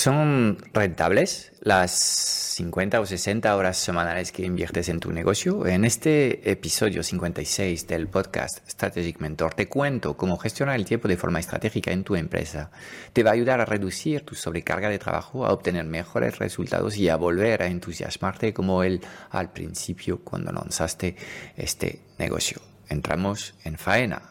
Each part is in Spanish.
¿Son rentables las 50 o 60 horas semanales que inviertes en tu negocio? En este episodio 56 del podcast Strategic Mentor te cuento cómo gestionar el tiempo de forma estratégica en tu empresa. Te va a ayudar a reducir tu sobrecarga de trabajo, a obtener mejores resultados y a volver a entusiasmarte como él al principio cuando lanzaste este negocio. Entramos en faena.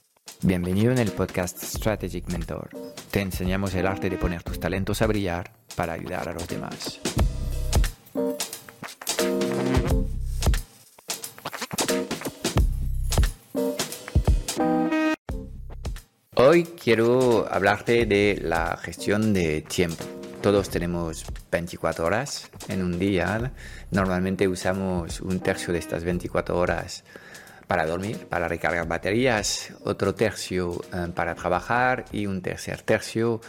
Bienvenido en el podcast Strategic Mentor. Te enseñamos el arte de poner tus talentos a brillar para ayudar a los demás. Hoy quiero hablarte de la gestión de tiempo. Todos tenemos 24 horas en un día. Normalmente usamos un tercio de estas 24 horas para dormir, para recargar baterías, otro tercio eh, para trabajar y un tercer tercio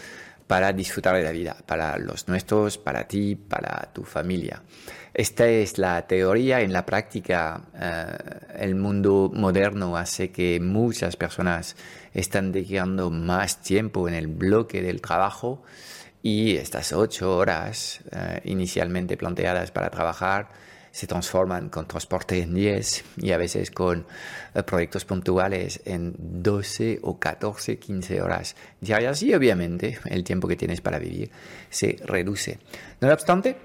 para disfrutar de la vida, para los nuestros, para ti, para tu familia. Esta es la teoría. En la práctica, eh, el mundo moderno hace que muchas personas están dedicando más tiempo en el bloque del trabajo y estas ocho horas eh, inicialmente planteadas para trabajar se transforman con transporte en 10 y a veces con eh, proyectos puntuales en 12 o 14, 15 horas diarias y obviamente el tiempo que tienes para vivir se reduce. No obstante,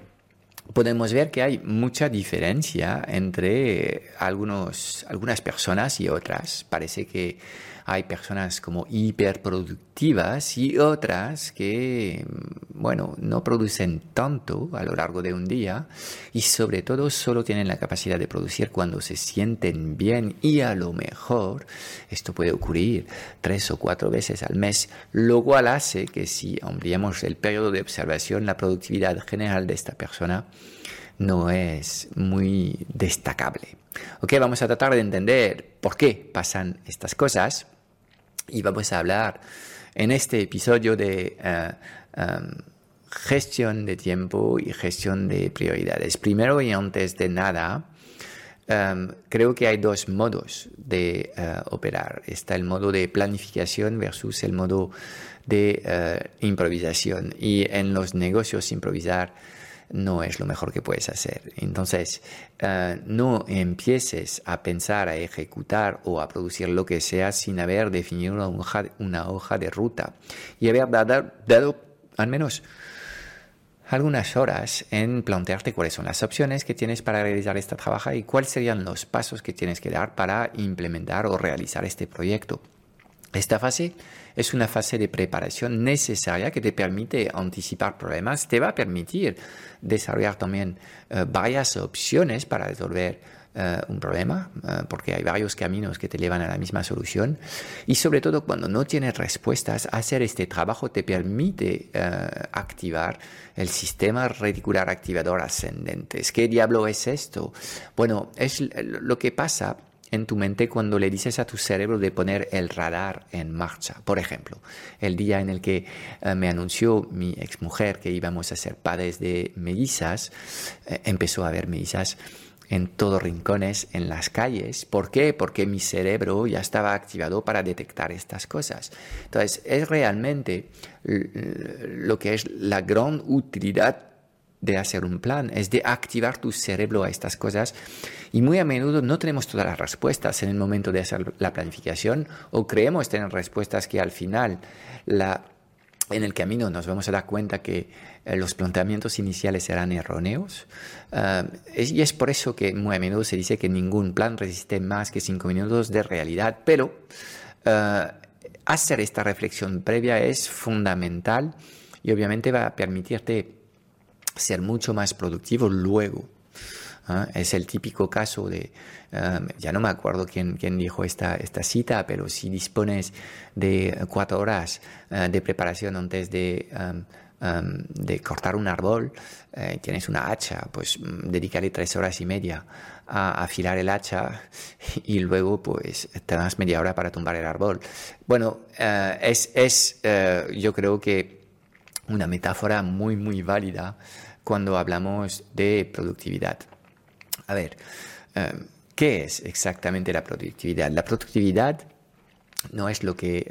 podemos ver que hay mucha diferencia entre algunos, algunas personas y otras. Parece que hay personas como hiperproductivas y otras que, bueno, no producen tanto a lo largo de un día y sobre todo solo tienen la capacidad de producir cuando se sienten bien y a lo mejor esto puede ocurrir tres o cuatro veces al mes, lo cual hace que si ampliamos el periodo de observación, la productividad general de esta persona no es muy destacable. Ok, vamos a tratar de entender por qué pasan estas cosas y vamos a hablar en este episodio de eh, em, gestión de tiempo y gestión de prioridades. Primero y antes de nada, em, creo que hay dos modos de eh, operar. Está el modo de planificación versus el modo de eh, improvisación. Y en los negocios improvisar no es lo mejor que puedes hacer. Entonces, eh, no empieces a pensar, a ejecutar o a producir lo que sea sin haber definido una hoja, de ruta y haber dado, dado al menos algunas horas en plantearte cuáles son las opciones que tienes para realizar esta trabajo y cuáles serían los pasos que tienes que dar para implementar o realizar este proyecto. Esta fase es una fase de preparación necesaria que te permite anticipar problemas, te va a permitir desarrollar también eh, varias opciones para resolver eh, un problema, eh, porque hay varios caminos que te llevan a la misma solución. Y sobre todo cuando no tienes respuestas, hacer este trabajo te permite activar el sistema reticular activador ascendente. ¿Qué diablo es esto? Bueno, es lo que pasa en tu mente cuando le dices a tu cerebro de poner el radar en marcha. Por ejemplo, el día en el que eh, me anunció mi exmujer que íbamos a ser padres de mellizas, eh, empezó a ver mellizas en todos rincones, en las calles. ¿Por qué? Porque mi cerebro ya estaba activado para detectar estas cosas. Entonces, es realmente lo que es la gran utilidad de hacer un plan, es de activar tu cerebro a estas cosas. Y muy a menudo no tenemos todas las respuestas en el momento de hacer la planificación o creemos tener respuestas que al final la, en el camino nos vamos a dar cuenta que eh, los planteamientos iniciales eran erróneos. Eh, y es por eso que muy a menudo se dice que ningún plan resiste más que cinco minutos de realidad. Pero eh, hacer esta reflexión previa es fundamental y obviamente va a permitirte ser mucho más productivo luego. ¿eh? Es el típico caso de, um, ya no me acuerdo quién, quién dijo esta, esta cita, pero si dispones de cuatro horas uh, de preparación antes de, um, de cortar un árbol, eh, tienes una hacha, pues mm, dedicaré tres horas y media a afilar el hacha y luego pues te das media hora para tumbar el árbol. Bueno, uh, es, es uh, yo creo que una metáfora muy, muy válida cuando hablamos de productividad. A ver, eh, ¿qué es exactamente la productividad? La productividad no es lo que eh,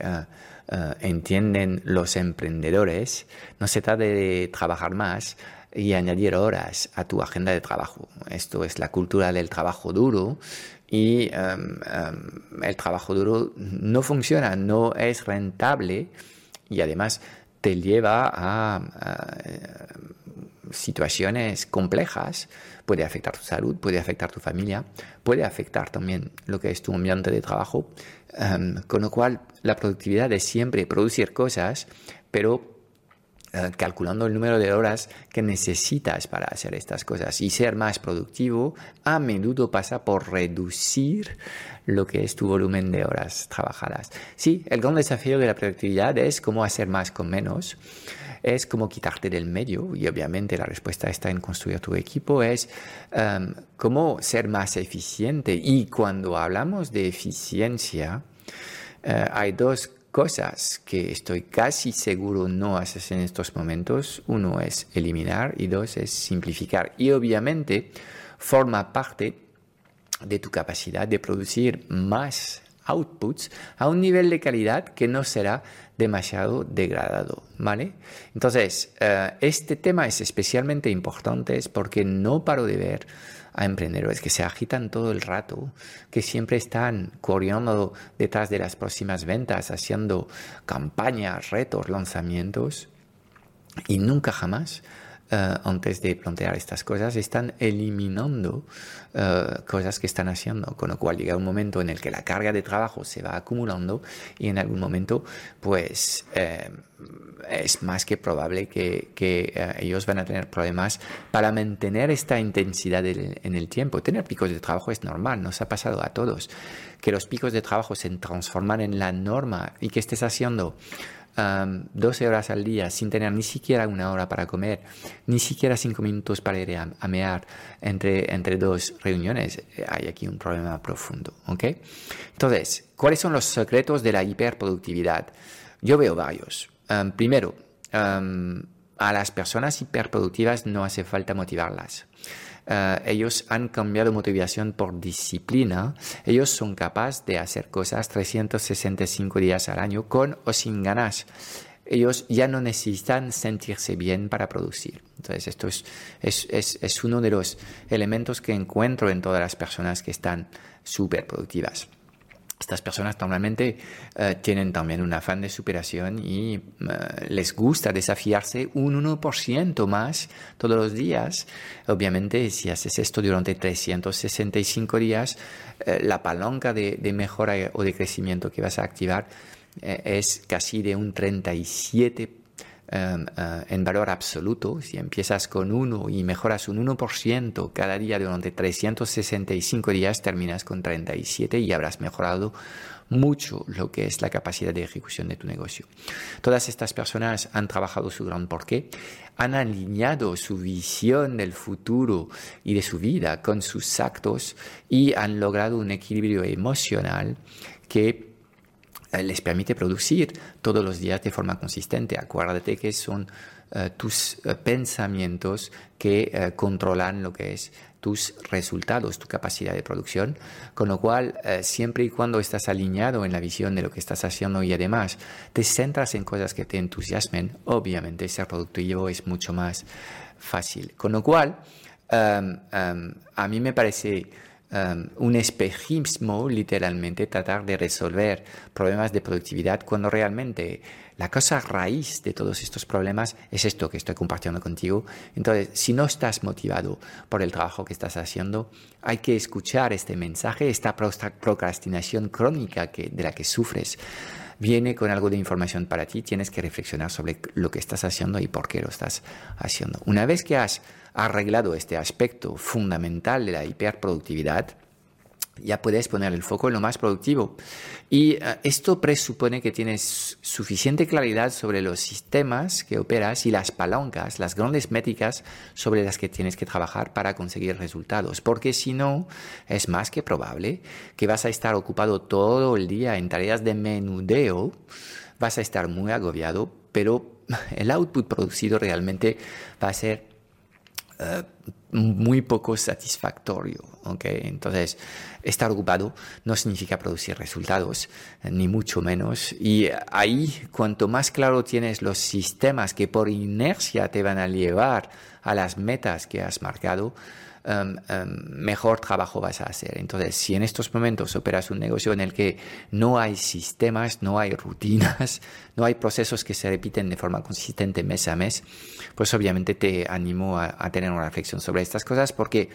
eh, entienden los emprendedores. No se trata de trabajar más y añadir horas a tu agenda de trabajo. Esto es la cultura del trabajo duro y el trabajo duro no funciona, no es rentable y además te lleva a situaciones complejas, puede afectar tu salud, puede afectar tu familia, puede afectar también lo que es tu ambiente de trabajo, em, con lo cual la productividad es siempre producir cosas, pero eh, calculando el número de horas que necesitas para hacer estas cosas y ser más productivo, a menudo pasa por reducir lo que es tu volumen de horas trabajadas. Sí, el gran desafío de la productividad es cómo hacer más con menos es como quitarte del medio y obviamente la respuesta está en construir tu equipo, es um, cómo ser más eficiente y cuando hablamos de eficiencia uh, hay dos cosas que estoy casi seguro no haces en estos momentos. Uno es eliminar y dos es simplificar. Y obviamente forma parte de tu capacidad de producir más outputs a un nivel de calidad que no será demasiado degradado, ¿vale? Entonces, eh, este tema es especialmente importante porque no paro de ver a emprendedores que se agitan todo el rato, que siempre están corriendo detrás de las próximas ventas, haciendo campañas, retos, lanzamientos, y nunca jamás eh, antes de plantear estas cosas, están eliminando uh, cosas que están haciendo, con lo cual llega un momento en el que la carga de trabajo se va acumulando y en algún momento, pues, eh, es más que probable que, que ellos van a tener problemas para mantener esta intensidad en el tiempo. Tener picos de trabajo es normal, nos ha pasado a todos. Que los picos de trabajo se transforman en la norma y que estés haciendo 12 horas al día sin tener ni siquiera una hora para comer, ni siquiera 5 minutos para ir a, mear entre, entre dos reuniones, eh, hay aquí un problema profundo. ¿okay? Entonces, ¿cuáles son los secretos de la hiperproductividad? Yo veo varios. primero, a las personas hiperproductivas no hace falta motivarlas. Eh, ellos han cambiado motivación por disciplina. Ellos son capaces de hacer cosas 365 días al año con o sin ganas. Ellos ya no necesitan sentirse bien para producir. Entonces, esto es, es, es uno de los elementos que encuentro en todas las personas que están súper productivas. Estas personas normalmente eh, tienen también un afán de superación y eh, les gusta desafiarse un 1% más todos los días. Obviamente, si haces esto durante 365 días, eh, la palanca de, de, mejora o de crecimiento que vas a activar es casi de un 37%. Eh, en valor absoluto, si empiezas con 1 y mejoras un 1% cada día durante 365 días, terminas con 37 y habrás mejorado mucho lo que es la capacidad de ejecución de tu negocio. Todas estas personas han trabajado su gran porqué, han alineado su visión del futuro y de su vida con sus actos y han logrado un equilibrio emocional que les permite producir todos los días de forma consistente. Acuérdate que son uh, tus uh, pensamientos que controlan lo que es tus resultados, tu capacidad de producción, con lo cual siempre y cuando estás alineado en la visión de lo que estás haciendo y además te centras en cosas que te entusiasmen, obviamente ser productivo es mucho más fácil. Con lo cual, um, um, a mí me parece Um, un espejismo, literalmente, tratar de resolver problemas de productividad cuando realmente la cosa raíz de todos estos problemas es esto que estoy compartiendo contigo. Entonces, si no estás motivado por el trabajo que estás haciendo, hay que escuchar este mensaje, esta procrastinación crónica que, de la que sufres. viene con algo de información para ti, tienes que reflexionar sobre lo que estás haciendo y por qué lo estás haciendo. Una vez que has arreglado este aspecto fundamental de la hiperproductividad, ya puedes poner el foco en lo más productivo. Y eh, esto presupone que tienes suficiente claridad sobre los sistemas que operas y las palancas, las grandes métricas sobre las que tienes que trabajar para conseguir resultados. Porque si no, es más que probable que vas a estar ocupado todo el día en tareas de menudeo, vas a estar muy agobiado, pero el output producido realmente va a ser eh, muy poco satisfactorio. ¿okay? Entonces, estar ocupado no significa producir resultados, ni mucho menos. Y ahí, cuanto más claro tienes los sistemas que por inercia te van a llevar a las metas que has marcado, Em, em, mejor trabajo vas a hacer. Entonces, si en estos momentos operas un negocio en el que no hay sistemas, no hay rutinas, no hay procesos que se repiten de forma consistente mes a mes, pues obviamente te animo a, tener una reflexión sobre estas cosas porque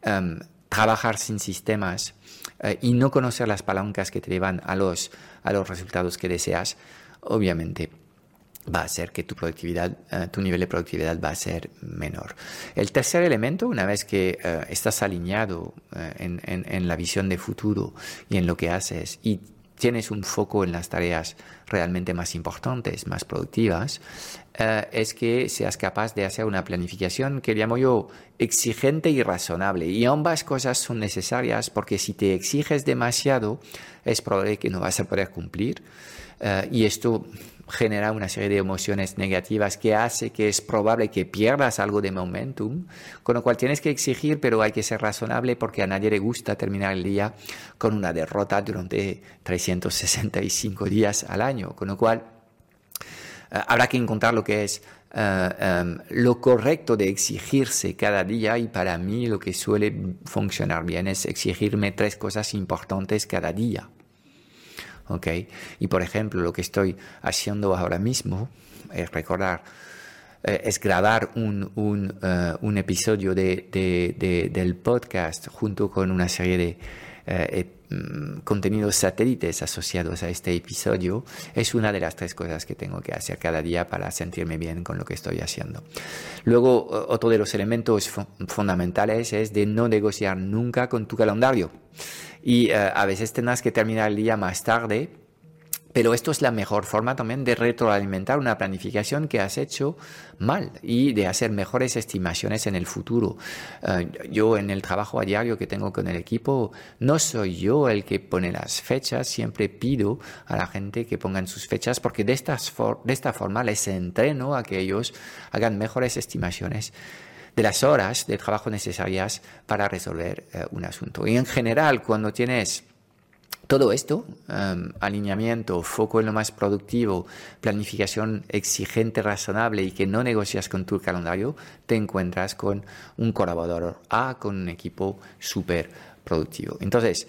em, trabajar sin sistemas eh, y no conocer las palancas que te llevan a los, a los resultados que deseas, obviamente va a ser que tu productividad, eh, tu nivel de productividad va a ser menor. El tercer elemento, una vez que eh, estás alineado eh, en, en, la visión de futuro y en lo que haces y tienes un foco en las tareas realmente más importantes, más productivas, es que seas capaz de hacer una planificación que llamo yo exigente y razonable. Y ambas cosas son necesarias porque si te exiges demasiado, es probable que no vas a poder cumplir. y esto genera una serie de emociones negativas que hace que es probable que pierdas algo de momentum, con lo cual tienes que exigir, pero hay que ser razonable porque a nadie le gusta terminar el día con una derrota durante 365 días al año, con lo cual eh, habrá que encontrar lo que es eh, em, lo correcto de exigirse cada día y para mí lo que suele funcionar bien es exigirme tres cosas importantes cada día. Y por ejemplo, lo que estoy haciendo ahora mismo es recordar, eh, es grabar un, un, eh, un episodio de, de, del podcast junto con una serie de eh, mm, contenidos satélites asociados a este episodio es una de las tres cosas que tengo que hacer cada día para sentirme bien con lo que estoy haciendo. Luego, otro de los elementos fundamentales es de no negociar nunca con tu calendario y eh, a veces tendrás que terminar el día más tarde, pero esto es la mejor forma también de retroalimentar una planificación que has hecho mal y de hacer mejores estimaciones en el futuro. Eh, yo en el trabajo a diario que tengo con el equipo, no soy yo el que pone las fechas, siempre pido a la gente que pongan sus fechas porque de, estas de esta forma les entreno a que ellos hagan mejores estimaciones de las horas de trabajo necesarias para resolver eh, un asunto. Y en general, cuando tienes todo esto, em, alineamiento, foco en lo más productivo, planificación exigente, razonable y que no negocias con tu calendario, te encuentras con un colaborador A, con un equipo súper productivo. Entonces,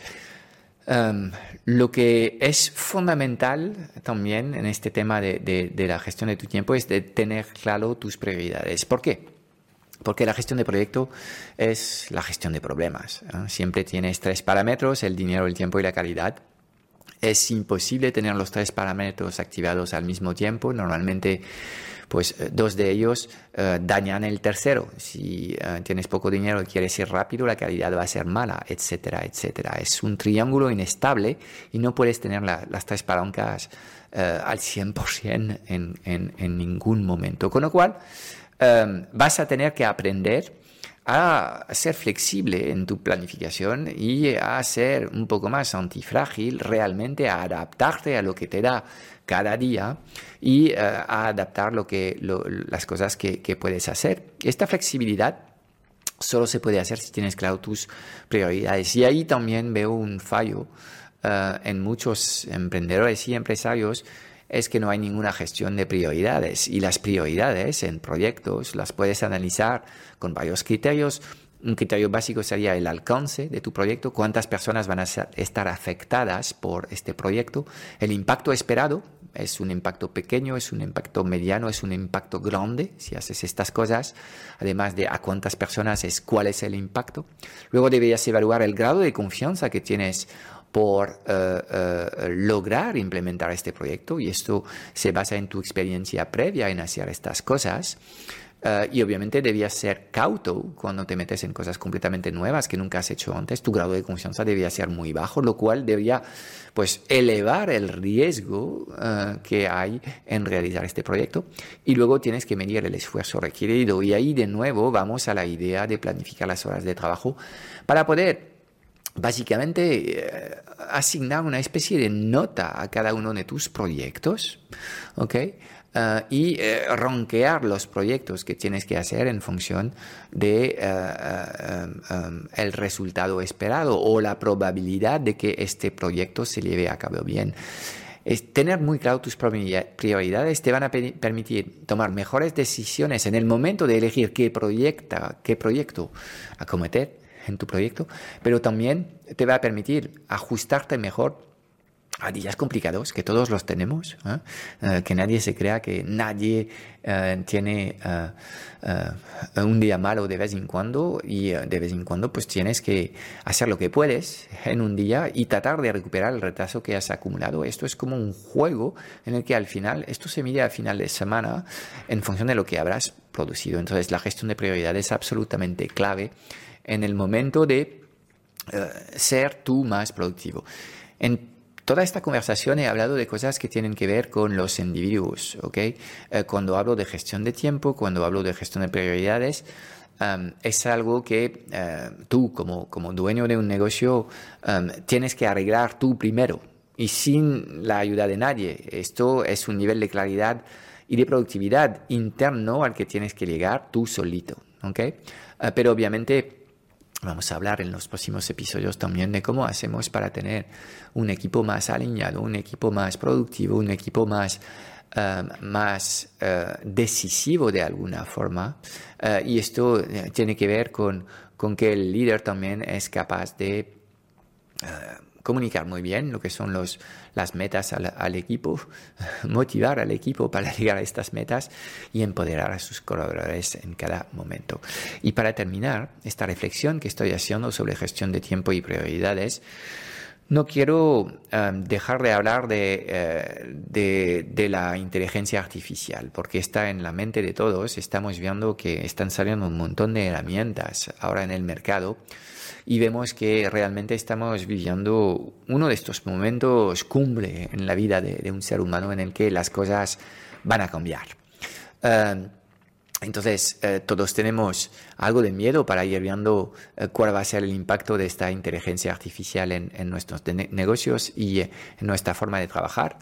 em, lo que es fundamental también en este tema de, de la gestión de tu tiempo es de tener claro tus prioridades. ¿Por qué? Porque la gestión de proyecto es la gestión de problemas. Siempre tienes tres parámetros, el dinero, el tiempo y la calidad. Es imposible tener los tres parámetros activados al mismo tiempo. Normalmente, pues eh, dos de ellos eh, dañan el tercero. Si eh, tienes poco dinero y quieres ir rápido, la calidad va a ser mala, etcétera, etcétera. Es un triángulo inestable y no puedes tener las tres palancas al 100% en, en, en ningún momento. Con lo cual, Em, vas a tener que aprender a ser flexible en tu planificación y a ser un poco más antifrágil, realmente a adaptarte a lo que te da cada día y eh, a adaptar lo que, las cosas que, puedes hacer. Esta flexibilidad solo se puede hacer si tienes claro tus prioridades. Y ahí también veo un fallo eh, en muchos emprendedores y empresarios es que no hay ninguna gestión de prioridades y las prioridades en proyectos las puedes analizar con varios criterios. Un criterio básico sería el alcance de tu proyecto, cuántas personas van a estar afectadas por este proyecto, el impacto esperado, es un impacto pequeño, es un impacto mediano, es un impacto grande, si haces estas cosas, además de a cuántas personas es cuál es el impacto. Luego deberías evaluar el grado de confianza que tienes por eh, eh, lograr implementar este proyecto y esto se basa en tu experiencia previa en hacer estas cosas. Eh, y obviamente debías ser cauto cuando te metes en cosas completamente nuevas que nunca has hecho antes. Tu grado de confianza debía ser muy bajo, lo cual debía pues elevar el riesgo que hay en realizar este proyecto. Y luego tienes que medir el esfuerzo requerido. Y ahí de nuevo vamos a la idea de planificar las horas de trabajo para poder básicamente eh, asignar una especie de nota a cada uno de tus proyectos, ¿ok? Eh, y eh, ronquear los proyectos que tienes que hacer en función de el resultado esperado o la probabilidad de que este proyecto se lleve a cabo bien. Es tener muy claro tus prioridades te van a permitir tomar mejores decisiones en el momento de elegir qué, proyecta, qué proyecto acometer en tu proyecto, pero también te va a permitir ajustarte mejor a días complicados, que todos los tenemos, ¿eh? Eh, que nadie se crea que nadie eh, tiene un día malo de vez en cuando y de vez en cuando pues tienes que hacer lo que puedes en un día y tratar de recuperar el retraso que has acumulado. Esto es como un juego en el que al final, esto se mide al final de semana en función de lo que habrás producido. Entonces la gestión de prioridades es absolutamente clave en el momento de eh, ser tú más productivo. En toda esta conversación he hablado de cosas que tienen que ver con los individuos, ¿ok? Eh, cuando hablo de gestión de tiempo, cuando hablo de gestión de prioridades, es algo que eh, tú como, como dueño de un negocio tienes que arreglar tú primero y sin la ayuda de nadie. Esto es un nivel de claridad y de productividad interno al que tienes que llegar tú solito, ¿ok? pero obviamente Vamos a hablar en los próximos episodios también de cómo hacemos para tener un equipo más alineado, un equipo más productivo, un equipo más, eh, más eh, decisivo de alguna forma. Eh, y esto tiene que ver con, con, que el líder también es capaz de comunicar muy bien lo que son los, las metas al, equipo, motivar al equipo para llegar a estas metas y empoderar a sus colaboradores en cada momento. Y para terminar esta reflexión que estoy haciendo sobre gestión de tiempo y prioridades, no quiero dejar de hablar eh, de, de, la inteligencia artificial, porque está en la mente de todos. Estamos viendo que están saliendo un montón de herramientas ahora en el mercado y vemos que realmente estamos viviendo uno de estos momentos cumbre en la vida de, un ser humano en el que las cosas van a cambiar. Entonces, eh, todos tenemos algo de miedo para ir viendo eh, cuál va a ser el impacto de esta inteligencia artificial en, nuestros negocios y en nuestra forma de trabajar.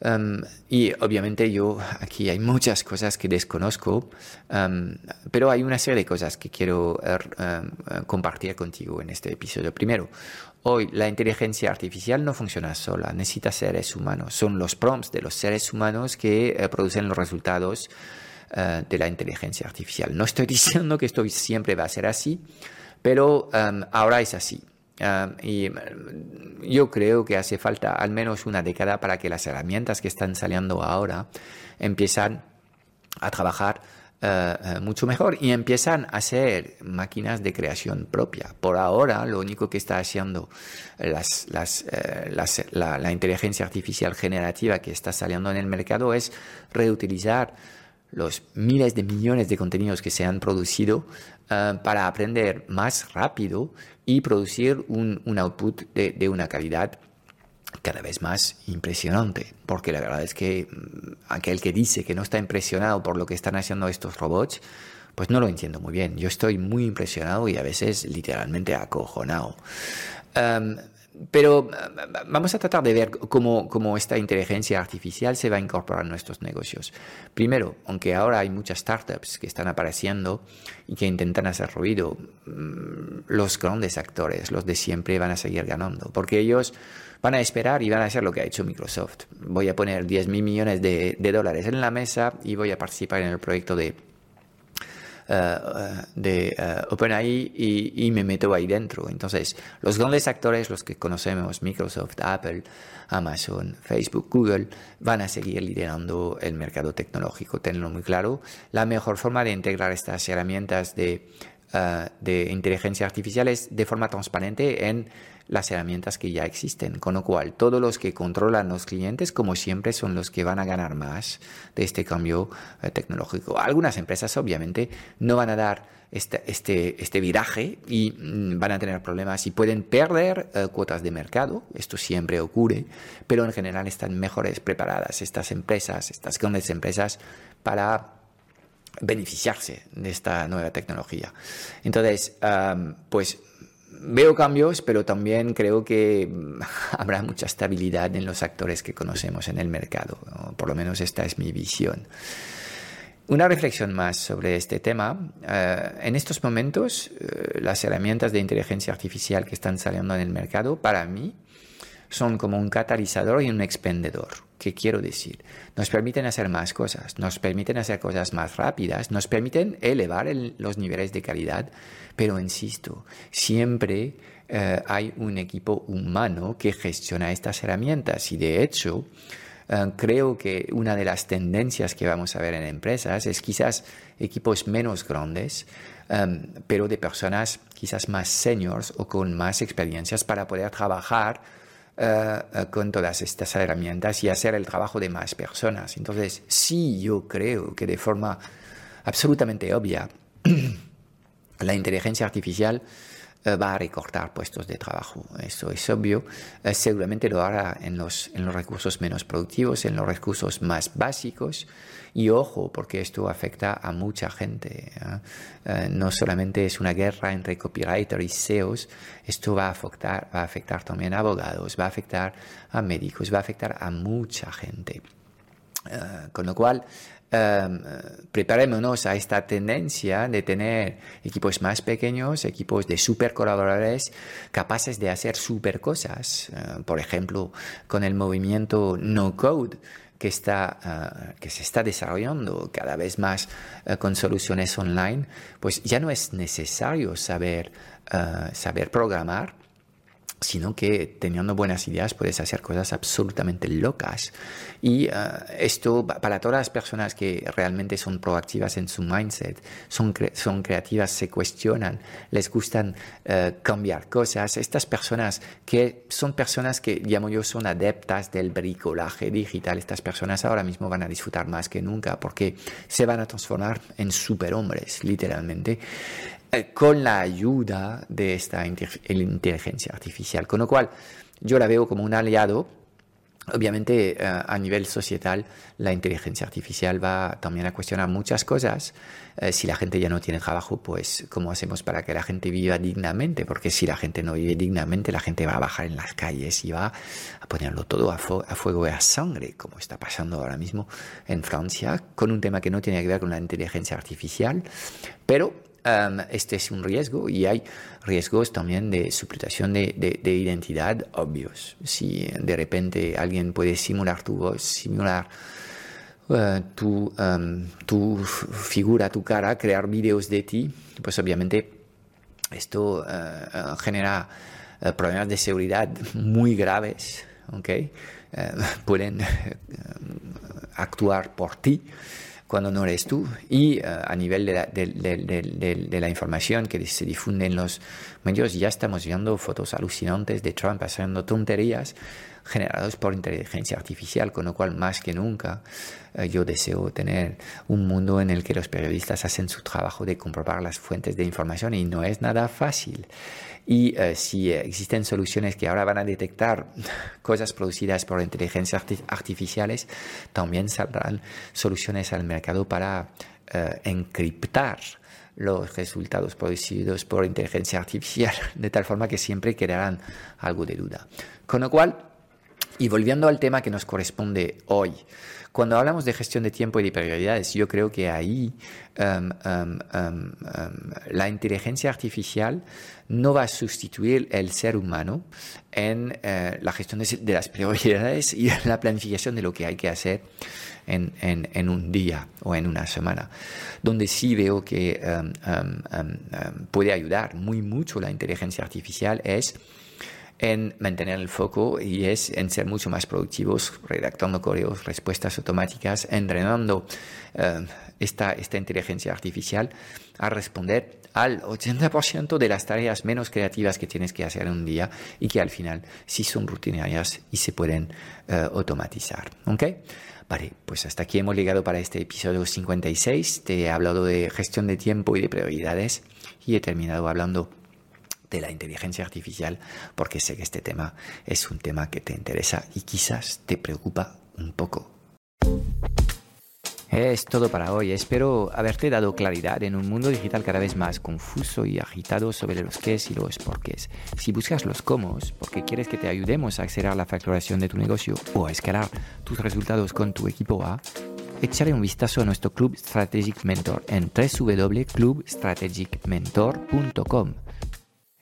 Um, y obviamente yo aquí hay muchas cosas que desconozco, um, pero hay una serie de cosas que quiero er, um, compartir contigo en este episodio. Primero, hoy la inteligencia artificial no funciona sola, necesita seres humanos. Son los prompts de los seres humanos que eh, producen los resultados uh, de la inteligencia artificial. No estoy diciendo que esto siempre va a ser así, pero ahora es así y mm, yo creo que hace falta al menos una década para que las herramientas que están saliendo ahora empiezan a trabajar eh, eh, mucho mejor y empiezan a ser máquinas de creación propia. Por ahora, lo único que está haciendo eh, la, inteligencia artificial generativa que está saliendo en el mercado es reutilizar los miles de millones de contenidos que se han producido para aprender más rápido y producir un, un output de, de, una calidad cada vez más impresionante. Porque la verdad es que mm, aquel que dice que no está impresionado por lo que están haciendo estos robots, pues no lo entiendo muy bien. Yo estoy muy impresionado y a veces literalmente acojonado. Pero eh, vamos a tratar de ver cómo, cómo, esta inteligencia artificial se va a incorporar en nuestros negocios. Primero, aunque ahora hay muchas startups que están apareciendo y que intentan hacer ruido, mm, los grandes actores, los de siempre, van a seguir ganando, porque ellos van a esperar y van a hacer lo que ha hecho Microsoft. Voy a poner 10 mil millones de, dólares en la mesa y voy a participar en el proyecto de de eh, OpenAI y, me meto ahí dentro. Entonces, los grandes actores, los que conocemos, Microsoft, Apple, Amazon, Facebook, Google, van a seguir liderando el mercado tecnológico. Tenlo muy claro. La mejor forma de integrar estas herramientas de, eh, de inteligencia artificial es de forma transparente en las herramientas que ya existen. Con lo cual, todos los que controlan los clientes, como siempre, son los que van a ganar más de este cambio eh, tecnológico. Algunas empresas, obviamente, no van a dar este, este, este viraje y mm, van a tener problemas y pueden perder eh, cuotas de mercado. Esto siempre ocurre, pero en general están mejores preparadas estas empresas, estas grandes empresas, para beneficiarse de esta nueva tecnología. Entonces, pues veo cambios, pero también creo que habrá mucha estabilidad en los actores que conocemos en el mercado. Por lo menos esta es mi visión. Una reflexión más sobre este tema. Eh, en estos momentos, eh, las herramientas de inteligencia artificial que están saliendo en el mercado, para mí, son como un catalizador y un expendedor. ¿Qué quiero decir? Nos permiten hacer más cosas, nos permiten hacer cosas más rápidas, nos permiten elevar los niveles de calidad, pero insisto, siempre eh, hay un equipo humano que gestiona estas herramientas y de hecho eh, creo que una de las tendencias que vamos a ver en empresas es quizás equipos menos grandes, eh, pero de personas quizás más seniors o con más experiencias para poder trabajar eh, eh, con todas estas herramientas y hacer el trabajo de más personas. Entonces, sí, yo creo que de forma absolutamente obvia, la inteligencia artificial va a recortar puestos de trabajo. Eso es obvio. Eh, seguramente lo hará en los, en los recursos menos productivos, en los recursos más básicos. Y ojo, porque esto afecta a mucha gente. ¿eh? no solamente es una guerra entre copywriters y SEOs, esto va a, afectar, va a afectar también a abogados, va a afectar a médicos, va a afectar a mucha gente. con lo cual, Em, preparémonos a esta tendencia de tener equipos más pequeños, equipos de super colaboradores capaces de hacer super cosas. Eh, por ejemplo, con el movimiento no code que, está, eh, que se está desarrollando cada vez más eh, con soluciones online, pues ya no es necesario saber, saber programar sino que teniendo buenas ideas puedes hacer cosas absolutamente locas. Y eh, esto para todas las personas que realmente son proactivas en su mindset, son, son creativas, se cuestionan, les gustan eh, cambiar cosas, estas personas que son personas que llamo yo son adeptas del bricolaje digital, estas personas ahora mismo van a disfrutar más que nunca porque se van a transformar en superhombres, literalmente. Eh, con la ayuda de esta inteligencia artificial. Con lo cual, yo la veo como un aliado. Obviamente, eh, a nivel societal, la inteligencia artificial va también a cuestionar muchas cosas. Eh, si la gente ya no tiene trabajo, pues, ¿cómo hacemos para que la gente viva dignamente? Porque si la gente no vive dignamente, la gente va a bajar en las calles y va a ponerlo todo a, a fuego y a sangre, como está pasando ahora mismo en Francia, con un tema que no tiene que ver con la inteligencia artificial, pero este es un riesgo y hay riesgos también de suplantación de, de, identidad obvios. Si de repente alguien puede simular tu voz, simular eh, tu, tu, figura, tu cara, crear vídeos de ti, pues obviamente esto eh, eh, genera problemas de seguridad muy graves. ¿okay? pueden actuar por ti cuando no eres tú. Y eh, a nivel de la, de, la, información que se difunde en los medios, ya estamos viendo fotos alucinantes de Trump haciendo tonterías generadas por inteligencia artificial, con lo cual más que nunca eh, yo deseo tener un mundo en el que los periodistas hacen su trabajo de comprobar las fuentes de información y no es nada fácil. Y eh, si existen soluciones que ahora van a detectar cosas producidas por inteligencias artificiales, también saldrán soluciones al mercado para eh, encriptar los resultados producidos por inteligencia artificial, de tal forma que siempre quedarán algo de duda. Con lo cual, y volviendo al tema que nos corresponde hoy, cuando hablamos de gestión de tiempo y de prioridades, yo creo que ahí um, um, um, la inteligencia artificial no va a sustituir el ser humano en uh, la gestión de, las prioridades y en la planificación de lo que hay que hacer en un día o en una semana. Donde sí veo que puede ayudar muy mucho la inteligencia artificial es en mantener el foco y es en ser mucho más productivos, redactando correos, respuestas automáticas, entrenando eh, esta, esta inteligencia artificial a responder al 80% de las tareas menos creativas que tienes que hacer en un día y que al final sí son rutinarias y se pueden eh, automatizar. ¿Ok? Vale, pues hasta aquí hemos llegado para este episodio 56. Te he hablado de gestión de tiempo y de prioridades y he terminado hablando de la inteligencia artificial porque sé que este tema es un tema que te interesa y quizás te preocupa un poco. Es todo para hoy. Espero haberte dado claridad en un mundo digital cada vez más confuso y agitado sobre los qué y los porqués. Si buscas los cómo, porque quieres que te ayudemos a acelerar la facturación de tu negocio o a escalar tus resultados con tu equipo A, echaré un vistazo a nuestro Club Strategic Mentor en www.clubstrategicmentor.com.